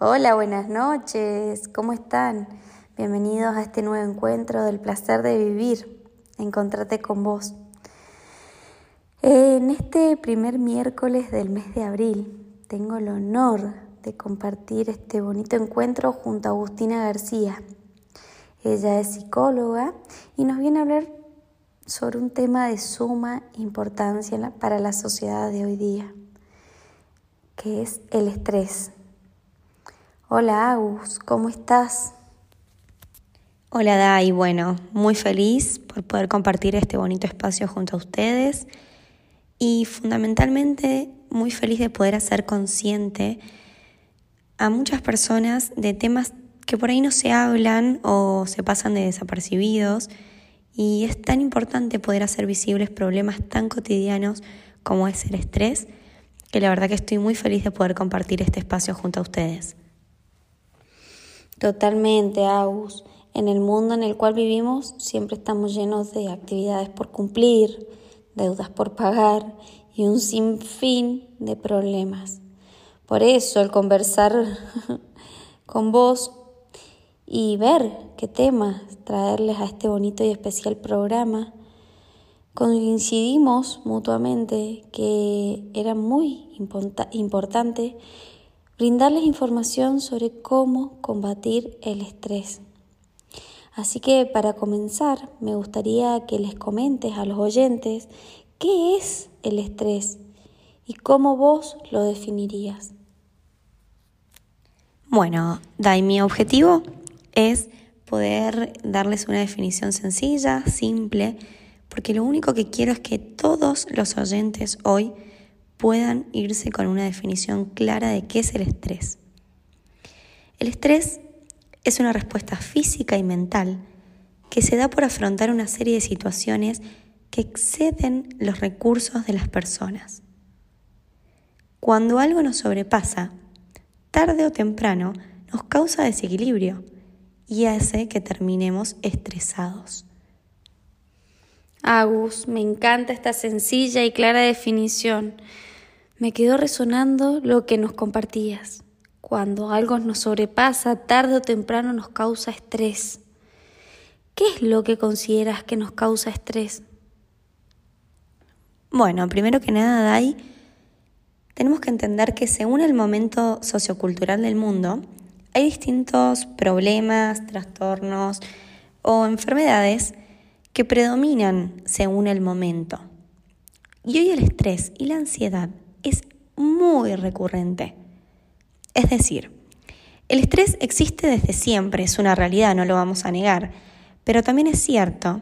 Hola, buenas noches, ¿cómo están? Bienvenidos a este nuevo encuentro del placer de vivir, encontrarte con vos. En este primer miércoles del mes de abril tengo el honor de compartir este bonito encuentro junto a Agustina García. Ella es psicóloga y nos viene a hablar sobre un tema de suma importancia para la sociedad de hoy día, que es el estrés. Hola Agus, ¿cómo estás? Hola Dai, bueno, muy feliz por poder compartir este bonito espacio junto a ustedes y fundamentalmente muy feliz de poder hacer consciente a muchas personas de temas que por ahí no se hablan o se pasan de desapercibidos y es tan importante poder hacer visibles problemas tan cotidianos como es el estrés, que la verdad que estoy muy feliz de poder compartir este espacio junto a ustedes. Totalmente, Agus. En el mundo en el cual vivimos siempre estamos llenos de actividades por cumplir, deudas por pagar y un sinfín de problemas. Por eso el conversar con vos y ver qué temas traerles a este bonito y especial programa, coincidimos mutuamente que era muy importante brindarles información sobre cómo combatir el estrés. Así que para comenzar, me gustaría que les comentes a los oyentes qué es el estrés y cómo vos lo definirías. Bueno, Dai, mi objetivo es poder darles una definición sencilla, simple, porque lo único que quiero es que todos los oyentes hoy puedan irse con una definición clara de qué es el estrés. El estrés es una respuesta física y mental que se da por afrontar una serie de situaciones que exceden los recursos de las personas. Cuando algo nos sobrepasa, tarde o temprano nos causa desequilibrio y hace que terminemos estresados. Agus, me encanta esta sencilla y clara definición. Me quedó resonando lo que nos compartías. Cuando algo nos sobrepasa, tarde o temprano nos causa estrés. ¿Qué es lo que consideras que nos causa estrés? Bueno, primero que nada, Dai, tenemos que entender que según el momento sociocultural del mundo, hay distintos problemas, trastornos o enfermedades que predominan según el momento. Y hoy el estrés y la ansiedad es muy recurrente. Es decir, el estrés existe desde siempre, es una realidad, no lo vamos a negar, pero también es cierto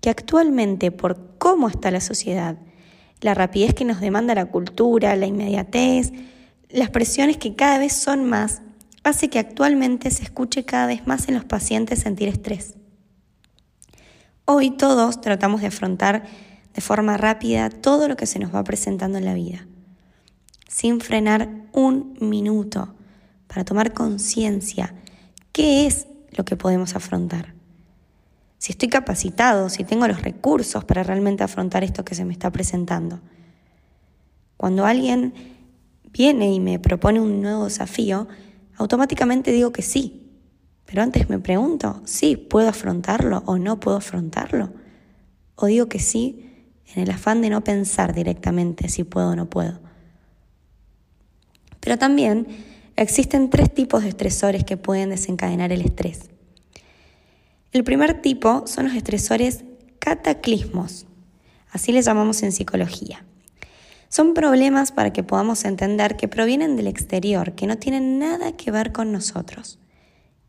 que actualmente por cómo está la sociedad, la rapidez que nos demanda la cultura, la inmediatez, las presiones que cada vez son más, hace que actualmente se escuche cada vez más en los pacientes sentir estrés. Hoy todos tratamos de afrontar de forma rápida todo lo que se nos va presentando en la vida, sin frenar un minuto para tomar conciencia qué es lo que podemos afrontar. Si estoy capacitado, si tengo los recursos para realmente afrontar esto que se me está presentando. Cuando alguien viene y me propone un nuevo desafío, automáticamente digo que sí, pero antes me pregunto, sí, ¿puedo afrontarlo o no puedo afrontarlo? O digo que sí en el afán de no pensar directamente si puedo o no puedo. Pero también existen tres tipos de estresores que pueden desencadenar el estrés. El primer tipo son los estresores cataclismos, así les llamamos en psicología. Son problemas para que podamos entender que provienen del exterior, que no tienen nada que ver con nosotros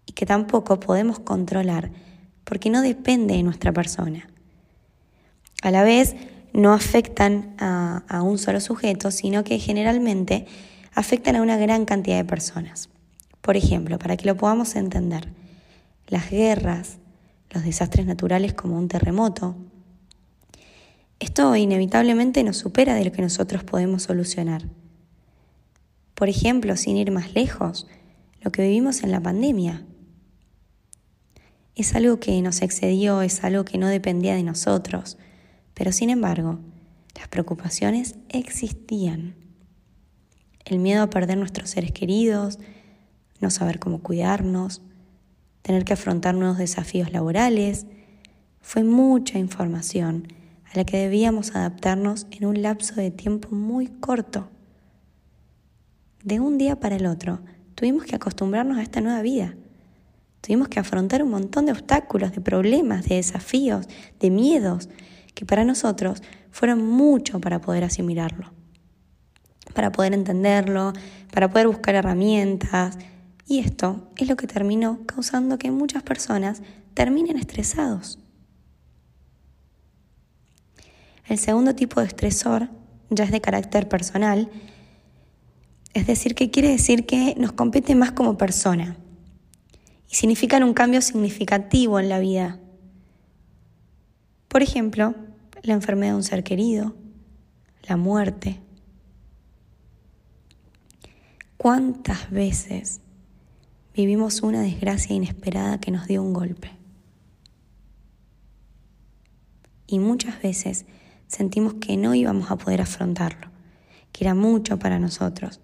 y que tampoco podemos controlar porque no depende de nuestra persona. A la vez, no afectan a, un solo sujeto, sino que generalmente afectan a una gran cantidad de personas. Por ejemplo, para que lo podamos entender, las guerras, los desastres naturales como un terremoto, esto inevitablemente nos supera de lo que nosotros podemos solucionar. Por ejemplo, sin ir más lejos, lo que vivimos en la pandemia es algo que nos excedió, es algo que no dependía de nosotros, pero sin embargo, las preocupaciones existían. El miedo a perder nuestros seres queridos, no saber cómo cuidarnos, tener que afrontar nuevos desafíos laborales. Fue mucha información a la que debíamos adaptarnos en un lapso de tiempo muy corto. De un día para el otro, tuvimos que acostumbrarnos a esta nueva vida. Tuvimos que afrontar un montón de obstáculos, de problemas, de desafíos, de miedos, que para nosotros fueron mucho para poder asimilarlo, para poder entenderlo, para poder buscar herramientas. Y esto es lo que terminó causando que muchas personas terminen estresados. El segundo tipo de estresor ya es de carácter personal, es decir, que quiere decir que nos compete más como persona significan un cambio significativo en la vida. Por ejemplo, la enfermedad de un ser querido, la muerte. ¿Cuántas veces vivimos una desgracia inesperada que nos dio un golpe? Y muchas veces sentimos que no íbamos a poder afrontarlo, que era mucho para nosotros,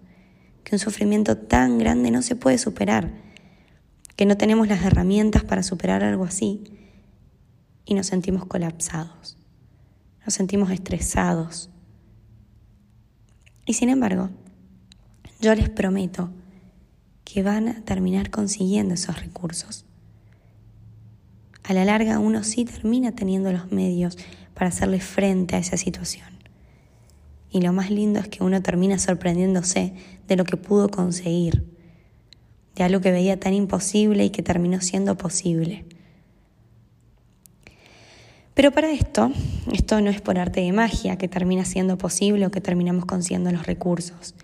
que un sufrimiento tan grande no se puede superar que no tenemos las herramientas para superar algo así y nos sentimos colapsados, nos sentimos estresados. Y sin embargo, yo les prometo que van a terminar consiguiendo esos recursos. A la larga uno sí termina teniendo los medios para hacerle frente a esa situación. Y lo más lindo es que uno termina sorprendiéndose de lo que pudo conseguir de algo que veía tan imposible y que terminó siendo posible. Pero para esto, esto no es por arte de magia que termina siendo posible o que terminamos consiguiendo los recursos,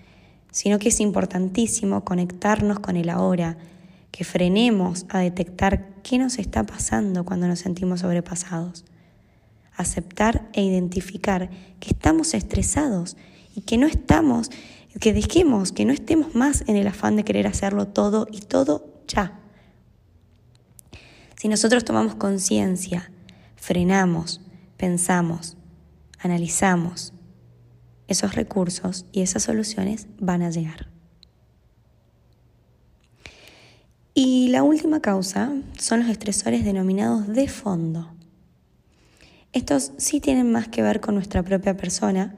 sino que es importantísimo conectarnos con el ahora, que frenemos a detectar qué nos está pasando cuando nos sentimos sobrepasados, aceptar e identificar que estamos estresados y que no estamos que dejemos, que no estemos más en el afán de querer hacerlo todo y todo ya. Si nosotros tomamos conciencia, frenamos, pensamos, analizamos, esos recursos y esas soluciones van a llegar. Y la última causa son los estresores denominados de fondo. Estos sí tienen más que ver con nuestra propia persona,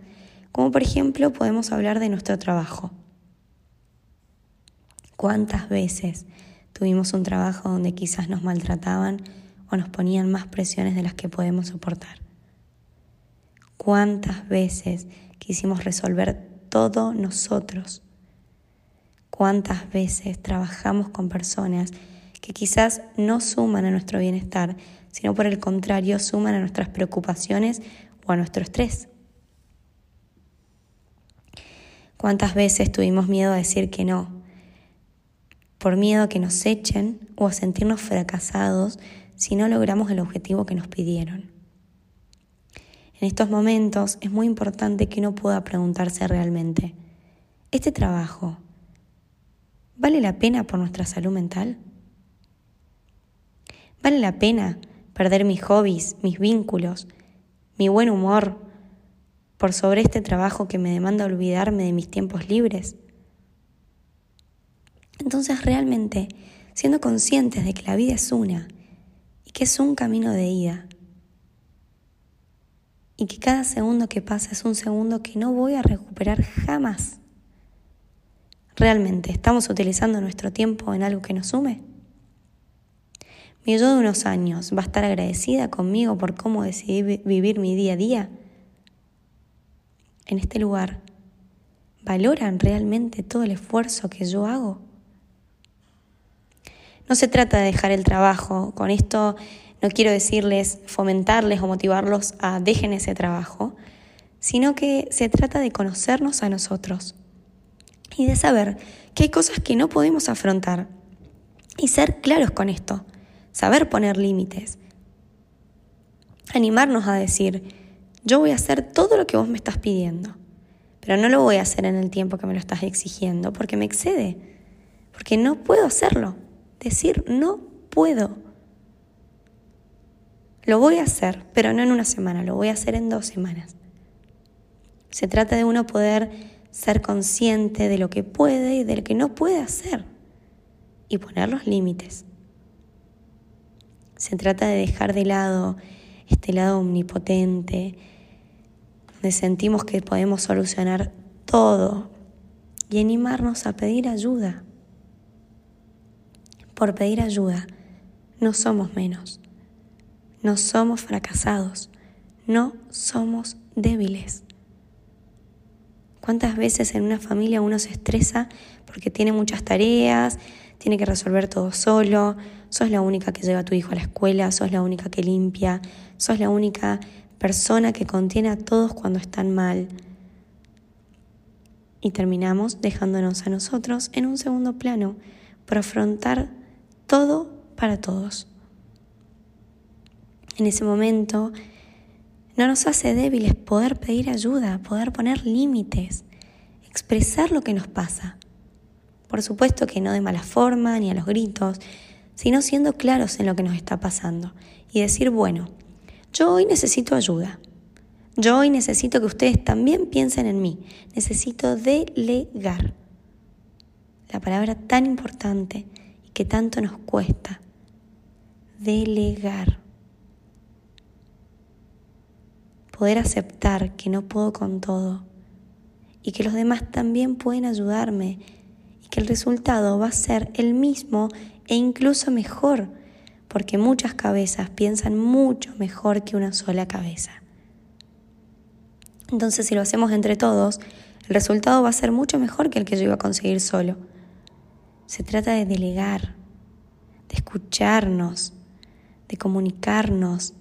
como por ejemplo podemos hablar de nuestro trabajo. ¿Cuántas veces tuvimos un trabajo donde quizás nos maltrataban o nos ponían más presiones de las que podemos soportar? ¿Cuántas veces quisimos resolver todo nosotros? ¿Cuántas veces trabajamos con personas que quizás no suman a nuestro bienestar, sino por el contrario suman a nuestras preocupaciones o a nuestro estrés? ¿Cuántas veces tuvimos miedo a decir que no? Por miedo a que nos echen o a sentirnos fracasados si no logramos el objetivo que nos pidieron. En estos momentos es muy importante que uno pueda preguntarse realmente, ¿este trabajo vale la pena por nuestra salud mental? ¿Vale la pena perder mis hobbies, mis vínculos, mi buen humor por sobre este trabajo que me demanda olvidarme de mis tiempos libres. Entonces realmente, siendo conscientes de que la vida es una y que es un camino de ida, y que cada segundo que pasa es un segundo que no voy a recuperar jamás. ¿Realmente estamos utilizando nuestro tiempo en algo que nos sume? Mi yo de unos años va a estar agradecida conmigo por cómo decidí vivir mi día a día en este lugar valoran realmente todo el esfuerzo que yo hago. No se trata de dejar el trabajo, con esto no quiero decirles, fomentarles o motivarlos a dejen ese trabajo, sino que se trata de conocernos a nosotros y de saber que hay cosas que no podemos afrontar y ser claros con esto, saber poner límites, animarnos a decir, yo voy a hacer todo lo que vos me estás pidiendo, pero no lo voy a hacer en el tiempo que me lo estás exigiendo porque me excede, porque no puedo hacerlo. Decir no puedo. Lo voy a hacer, pero no en una semana, lo voy a hacer en dos semanas. Se trata de uno poder ser consciente de lo que puede y de lo que no puede hacer. y poner los límites. Se trata de dejar de lado este lado omnipotente, donde sentimos que podemos solucionar todo y animarnos a pedir ayuda. Por pedir ayuda no somos menos, no somos fracasados, no somos débiles. ¿Cuántas veces en una familia uno se estresa porque tiene muchas tareas, tiene que resolver todo solo, sos la única que lleva a tu hijo a la escuela, sos la única que limpia, sos la única persona que contiene a todos cuando están mal? Y terminamos dejándonos a nosotros en un segundo plano por afrontar todo para todos. En ese momento no nos hace débiles poder pedir ayuda, poder poner límites, expresar lo que nos pasa. Por supuesto que no de mala forma ni a los gritos, sino siendo claros en lo que nos está pasando y decir, bueno, yo hoy necesito ayuda. Yo hoy necesito que ustedes también piensen en mí. Necesito delegar. La palabra tan importante y que tanto nos cuesta. Delegar. Poder aceptar que no puedo con todo y que los demás también pueden ayudarme y que el resultado va a ser el mismo e incluso mejor, porque muchas cabezas piensan mucho mejor que una sola cabeza. Entonces, si lo hacemos entre todos, el resultado va a ser mucho mejor que el que yo iba a conseguir solo. Se trata de delegar, de escucharnos, de comunicarnos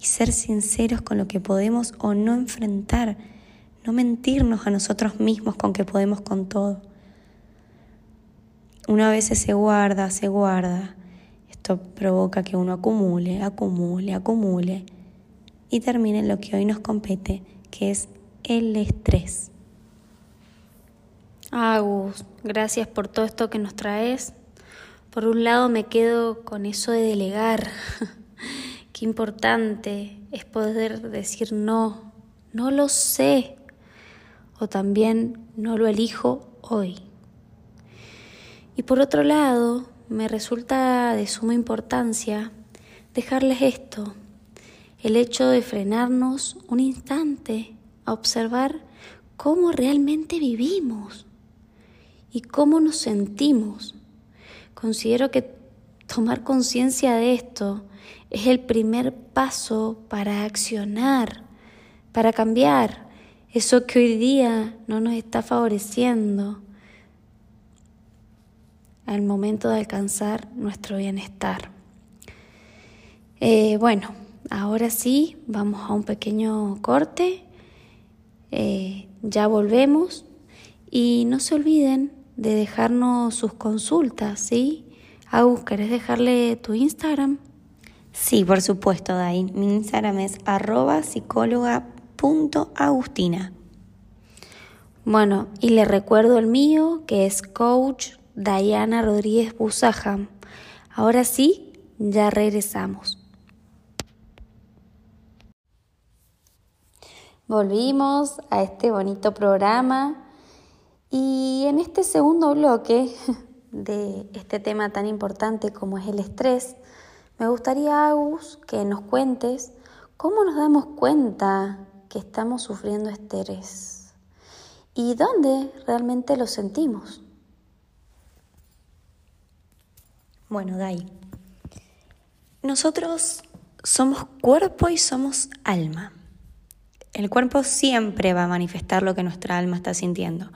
y ser sinceros con lo que podemos o no enfrentar, no mentirnos a nosotros mismos con que podemos con todo. Una vez se guarda, se guarda. Esto provoca que uno acumule, acumule, acumule y termine en lo que hoy nos compete, que es el estrés. Agus, gracias por todo esto que nos traes. Por un lado me quedo con eso de delegar. Qué importante es poder decir no, no lo sé. O también no lo elijo hoy. Y por otro lado, me resulta de suma importancia dejarles esto, el hecho de frenarnos un instante a observar cómo realmente vivimos y cómo nos sentimos. Considero que tomar conciencia de esto es el primer paso para accionar, para cambiar eso que hoy día no nos está favoreciendo al momento de alcanzar nuestro bienestar. Eh, bueno, Ahora sí, vamos a un pequeño corte. Eh, ya volvemos. Y no se olviden de dejarnos sus consultas, ¿sí? Agus, ¿querés dejarle tu Instagram? Sí, por supuesto, Dai. Mi Instagram es arroba psicóloga.agustina. Bueno, y le recuerdo el mío, que es coach Diana Rodríguez Busaja. Ahora sí, ya regresamos. Volvimos a este bonito programa y en este segundo bloque de este tema tan importante como es el estrés, me gustaría, Agus, que nos cuentes cómo nos damos cuenta que estamos sufriendo estrés y dónde realmente lo sentimos. Bueno, Dai, nosotros somos cuerpo y somos alma. El cuerpo siempre va a manifestar lo que nuestra alma está sintiendo,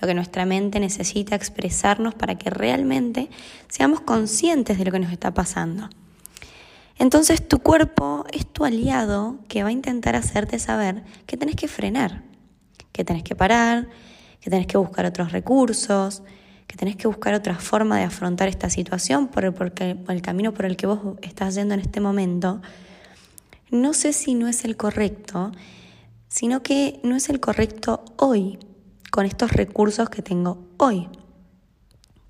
lo que nuestra mente necesita expresarnos para que realmente seamos conscientes de lo que nos está pasando. Entonces tu cuerpo es tu aliado que va a intentar hacerte saber que tenés que frenar, que tenés que parar, que tenés que buscar otros recursos, que tenés que buscar otra forma de afrontar esta situación por el, por el camino por el que vos estás yendo en este momento. No sé si no es el correcto sino que no es el correcto hoy, con estos recursos que tengo hoy.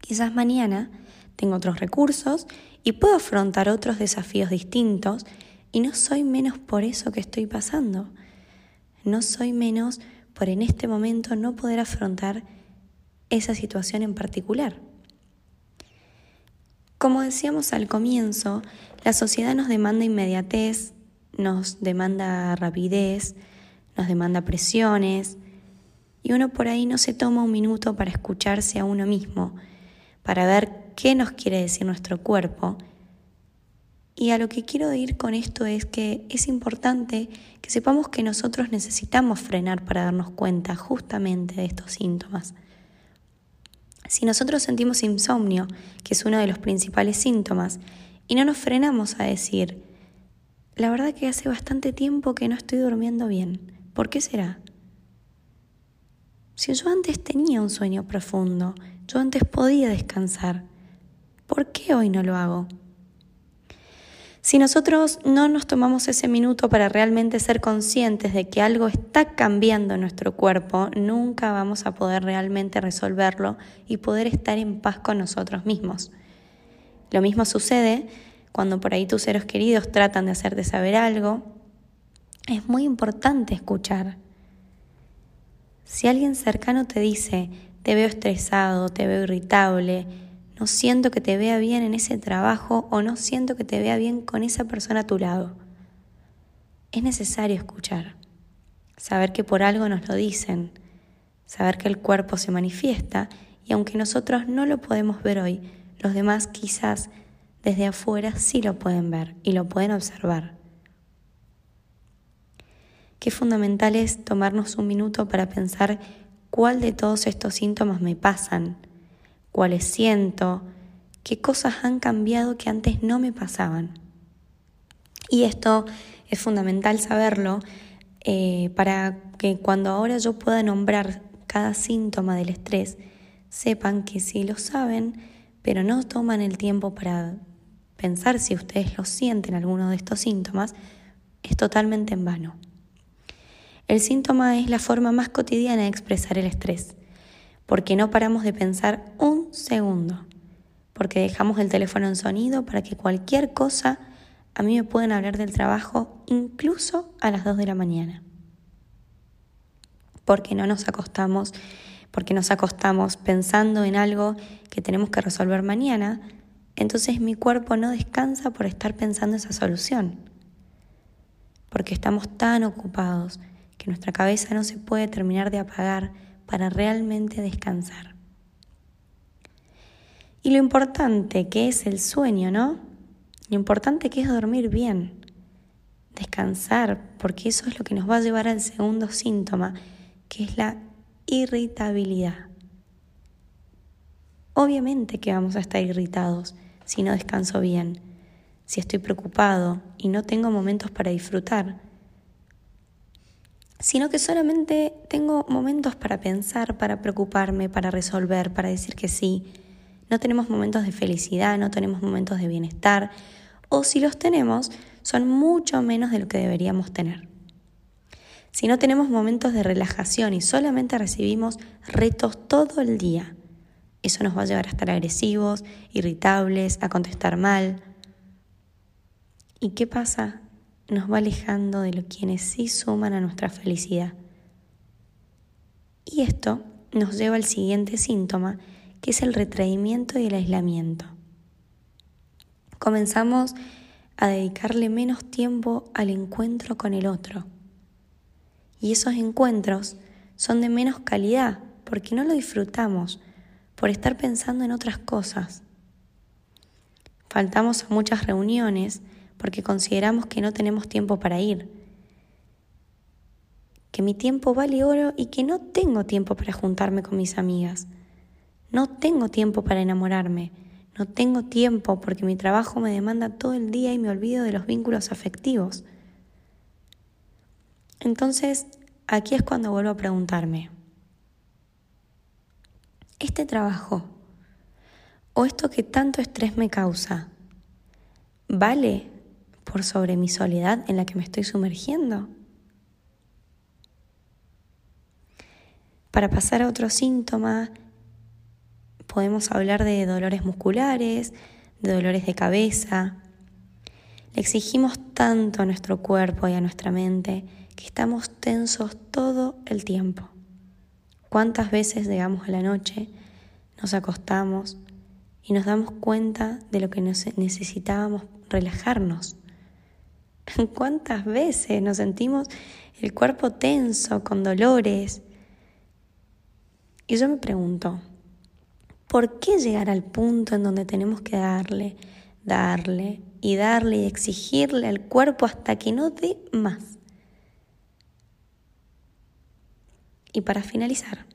Quizás mañana tengo otros recursos y puedo afrontar otros desafíos distintos y no soy menos por eso que estoy pasando. No soy menos por en este momento no poder afrontar esa situación en particular. Como decíamos al comienzo, la sociedad nos demanda inmediatez, nos demanda rapidez, nos demanda presiones, y uno por ahí no se toma un minuto para escucharse a uno mismo, para ver qué nos quiere decir nuestro cuerpo. Y a lo que quiero ir con esto es que es importante que sepamos que nosotros necesitamos frenar para darnos cuenta justamente de estos síntomas. Si nosotros sentimos insomnio, que es uno de los principales síntomas, y no nos frenamos a decir, la verdad que hace bastante tiempo que no estoy durmiendo bien, ¿por qué será? Si yo antes tenía un sueño profundo, yo antes podía descansar, ¿por qué hoy no lo hago? Si nosotros no nos tomamos ese minuto para realmente ser conscientes de que algo está cambiando en nuestro cuerpo, nunca vamos a poder realmente resolverlo y poder estar en paz con nosotros mismos. Lo mismo sucede cuando por ahí tus seres queridos tratan de hacerte saber algo. Es muy importante escuchar si alguien cercano te dice, te veo estresado, te veo irritable, no siento que te vea bien en ese trabajo o no siento que te vea bien con esa persona a tu lado, es necesario escuchar, saber que por algo nos lo dicen, saber que el cuerpo se manifiesta y aunque nosotros no lo podemos ver hoy, los demás quizás desde afuera sí lo pueden ver y lo pueden observar. Qué fundamental es tomarnos un minuto para pensar cuál de todos estos síntomas me pasan, cuáles siento, qué cosas han cambiado que antes no me pasaban. Y esto es fundamental saberlo eh, para que cuando ahora yo pueda nombrar cada síntoma del estrés, sepan que si lo saben, pero no toman el tiempo para pensar si ustedes lo sienten alguno de estos síntomas, es totalmente en vano. El síntoma es la forma más cotidiana de expresar el estrés, porque no paramos de pensar un segundo, porque dejamos el teléfono en sonido para que cualquier cosa a mí me puedan hablar del trabajo incluso a las 2 de la mañana. Porque no nos acostamos, porque nos acostamos pensando en algo que tenemos que resolver mañana, entonces mi cuerpo no descansa por estar pensando esa solución. Porque estamos tan ocupados que nuestra cabeza no se puede terminar de apagar para realmente descansar. Y lo importante que es el sueño, ¿no? Lo importante que es dormir bien, descansar, porque eso es lo que nos va a llevar al segundo síntoma, que es la irritabilidad. Obviamente que vamos a estar irritados si no descanso bien, si estoy preocupado y no tengo momentos para disfrutar sino que solamente tengo momentos para pensar, para preocuparme, para resolver, para decir que sí. No tenemos momentos de felicidad, no tenemos momentos de bienestar, o si los tenemos, son mucho menos de lo que deberíamos tener. Si no tenemos momentos de relajación y solamente recibimos retos todo el día, eso nos va a llevar a estar agresivos, irritables, a contestar mal. ¿Y qué pasa nos va alejando de lo quienes sí suman a nuestra felicidad. Y esto nos lleva al siguiente síntoma, que es el retraimiento y el aislamiento. Comenzamos a dedicarle menos tiempo al encuentro con el otro. Y esos encuentros son de menos calidad porque no lo disfrutamos por estar pensando en otras cosas. Faltamos a muchas reuniones porque consideramos que no tenemos tiempo para ir, que mi tiempo vale oro y que no tengo tiempo para juntarme con mis amigas, no tengo tiempo para enamorarme, no tengo tiempo porque mi trabajo me demanda todo el día y me olvido de los vínculos afectivos. Entonces, aquí es cuando vuelvo a preguntarme, ¿este trabajo o esto que tanto estrés me causa, vale por sobre mi soledad en la que me estoy sumergiendo. Para pasar a otro síntoma, podemos hablar de dolores musculares, de dolores de cabeza. Le exigimos tanto a nuestro cuerpo y a nuestra mente que estamos tensos todo el tiempo. ¿Cuántas veces llegamos a la noche, nos acostamos y nos damos cuenta de lo que necesitábamos relajarnos. ¿Cuántas veces nos sentimos el cuerpo tenso, con dolores? Y yo me pregunto, ¿por qué llegar al punto en donde tenemos que darle, darle y darle y exigirle al cuerpo hasta que no dé más? Y para finalizar,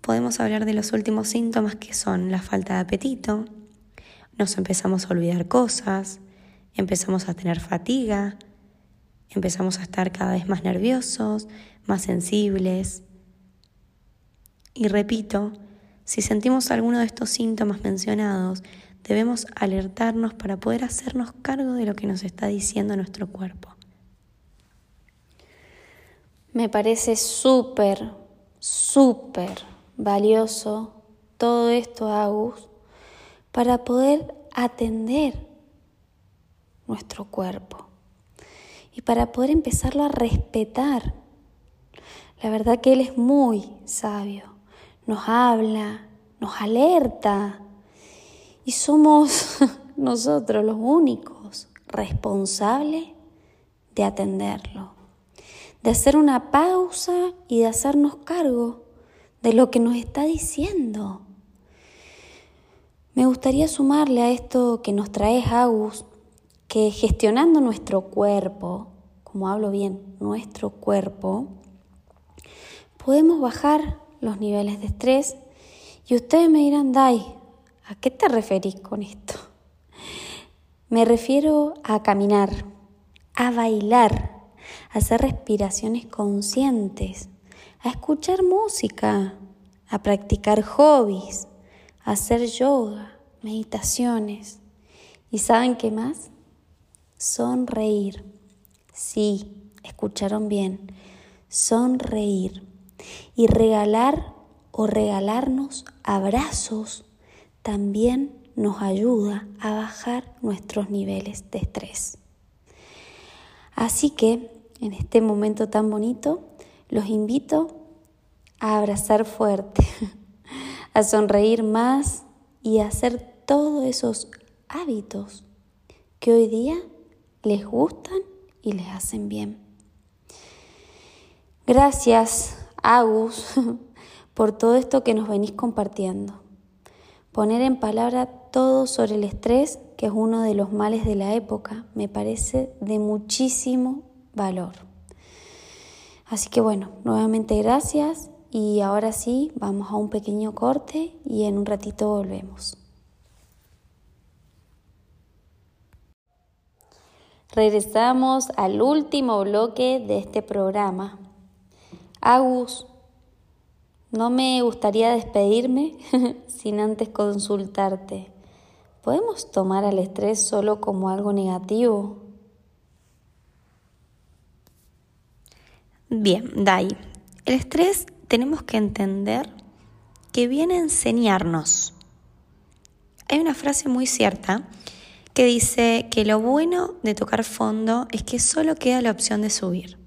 podemos hablar de los últimos síntomas que son la falta de apetito, nos empezamos a olvidar cosas, empezamos a tener fatiga, empezamos a estar cada vez más nerviosos, más sensibles. Y repito, si sentimos alguno de estos síntomas mencionados, debemos alertarnos para poder hacernos cargo de lo que nos está diciendo nuestro cuerpo. Me parece súper, súper valioso todo esto, Agus, para poder atender nuestro cuerpo y para poder empezarlo a respetar. La verdad que Él es muy sabio, nos habla, nos alerta y somos nosotros los únicos responsables de atenderlo, de hacer una pausa y de hacernos cargo de lo que nos está diciendo. Me gustaría sumarle a esto que nos trae Agus, que gestionando nuestro cuerpo, como hablo bien, nuestro cuerpo, podemos bajar los niveles de estrés y ustedes me dirán, Dai, ¿a qué te referís con esto? Me refiero a caminar, a bailar, a hacer respiraciones conscientes, a escuchar música, a practicar hobbies, a hacer yoga, meditaciones. ¿Y saben qué más? Sonreír. Sí, escucharon bien. Sonreír. Y regalar o regalarnos abrazos también nos ayuda a bajar nuestros niveles de estrés. Así que en este momento tan bonito, los invito a abrazar fuerte, a sonreír más y a hacer todos esos hábitos que hoy día les gustan y les hacen bien. Gracias, Agus, por todo esto que nos venís compartiendo. Poner en palabra todo sobre el estrés, que es uno de los males de la época, me parece de muchísimo valor. Así que bueno, nuevamente gracias y ahora sí, vamos a un pequeño corte y en un ratito volvemos. Regresamos al último bloque de este programa. Agus, no me gustaría despedirme sin antes consultarte. ¿Podemos tomar al estrés solo como algo negativo? Bien, Dai. El estrés tenemos que entender que viene a enseñarnos. Hay una frase muy cierta que dice que lo bueno de tocar fondo es que solo queda la opción de subir.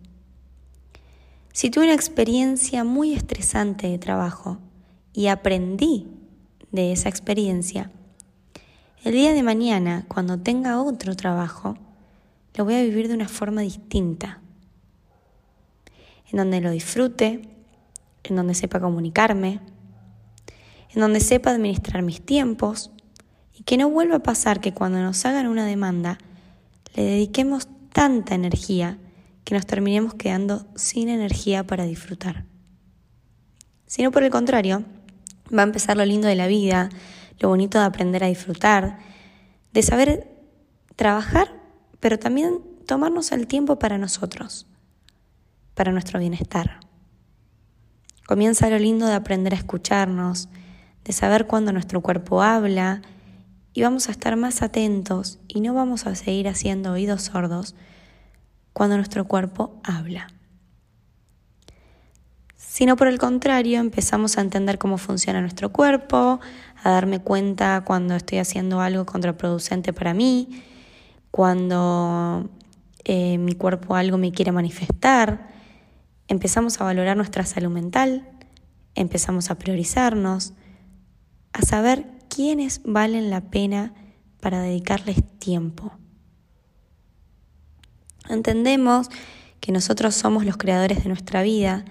Si tuve una experiencia muy estresante de trabajo y aprendí de esa experiencia, el día de mañana, cuando tenga otro trabajo, lo voy a vivir de una forma distinta en donde lo disfrute, en donde sepa comunicarme, en donde sepa administrar mis tiempos y que no vuelva a pasar que cuando nos hagan una demanda le dediquemos tanta energía que nos terminemos quedando sin energía para disfrutar. Sino por el contrario, va a empezar lo lindo de la vida, lo bonito de aprender a disfrutar, de saber trabajar, pero también tomarnos el tiempo para nosotros para nuestro bienestar. Comienza lo lindo de aprender a escucharnos, de saber cuándo nuestro cuerpo habla y vamos a estar más atentos y no vamos a seguir haciendo oídos sordos cuando nuestro cuerpo habla. Sino por el contrario, empezamos a entender cómo funciona nuestro cuerpo, a darme cuenta cuando estoy haciendo algo contraproducente para mí, cuando eh, mi cuerpo algo me quiere manifestar, empezamos a valorar nuestra salud mental, empezamos a priorizarnos, a saber quiénes valen la pena para dedicarles tiempo. Entendemos que nosotros somos los creadores de nuestra vida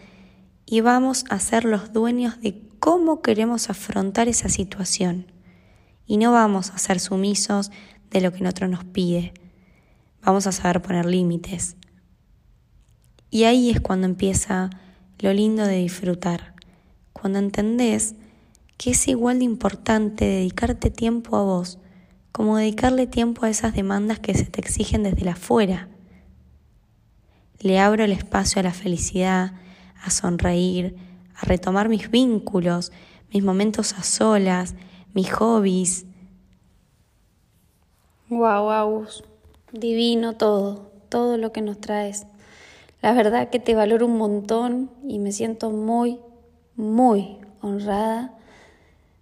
y vamos a ser los dueños de cómo queremos afrontar esa situación. Y no vamos a ser sumisos de lo que el otro nos pide. Vamos a saber poner límites. Y ahí es cuando empieza lo lindo de disfrutar. Cuando entendés que es igual de importante dedicarte tiempo a vos como dedicarle tiempo a esas demandas que se te exigen desde la afuera. Le abro el espacio a la felicidad, a sonreír, a retomar mis vínculos, mis momentos a solas, mis hobbies. Wow, Agus, divino todo, todo lo que nos traes. La verdad que te valoro un montón y me siento muy, muy honrada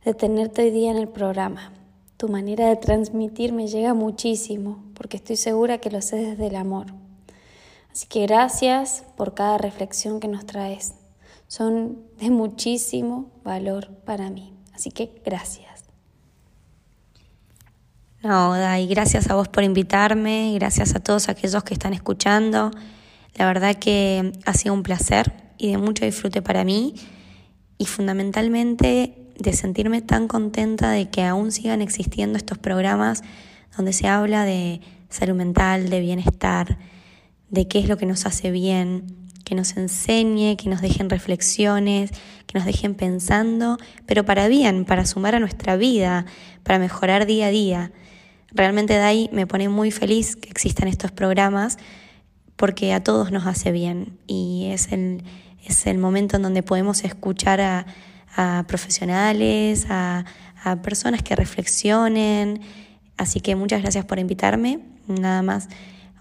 de tenerte hoy día en el programa. Tu manera de transmitir me llega muchísimo porque estoy segura que lo sé desde el amor. Así que gracias por cada reflexión que nos traes. Son de muchísimo valor para mí. Así que gracias. No, Dai, gracias a vos por invitarme, gracias a todos aquellos que están escuchando. La verdad que ha sido un placer y de mucho disfrute para mí y fundamentalmente de sentirme tan contenta de que aún sigan existiendo estos programas donde se habla de salud mental, de bienestar, de qué es lo que nos hace bien, que nos enseñe, que nos dejen reflexiones, que nos dejen pensando, pero para bien, para sumar a nuestra vida, para mejorar día a día. Realmente Dai me pone muy feliz que existan estos programas porque a todos nos hace bien y es el, es el momento en donde podemos escuchar a, a profesionales, a, a personas que reflexionen. Así que muchas gracias por invitarme. Nada más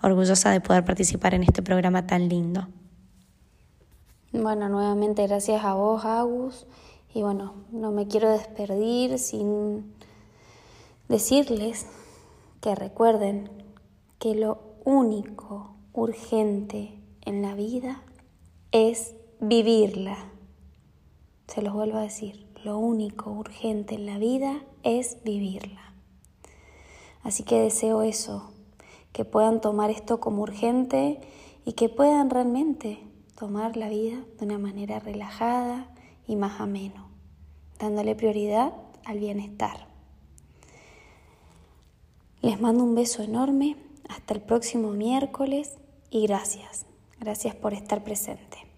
orgullosa de poder participar en este programa tan lindo. Bueno, nuevamente gracias a vos, Agus. Y bueno, no me quiero despedir sin decirles que recuerden que lo único urgente en la vida es vivirla. Se los vuelvo a decir, lo único urgente en la vida es vivirla. Así que deseo eso, que puedan tomar esto como urgente y que puedan realmente tomar la vida de una manera relajada y más ameno, dándole prioridad al bienestar. Les mando un beso enorme, hasta el próximo miércoles y gracias, gracias por estar presente.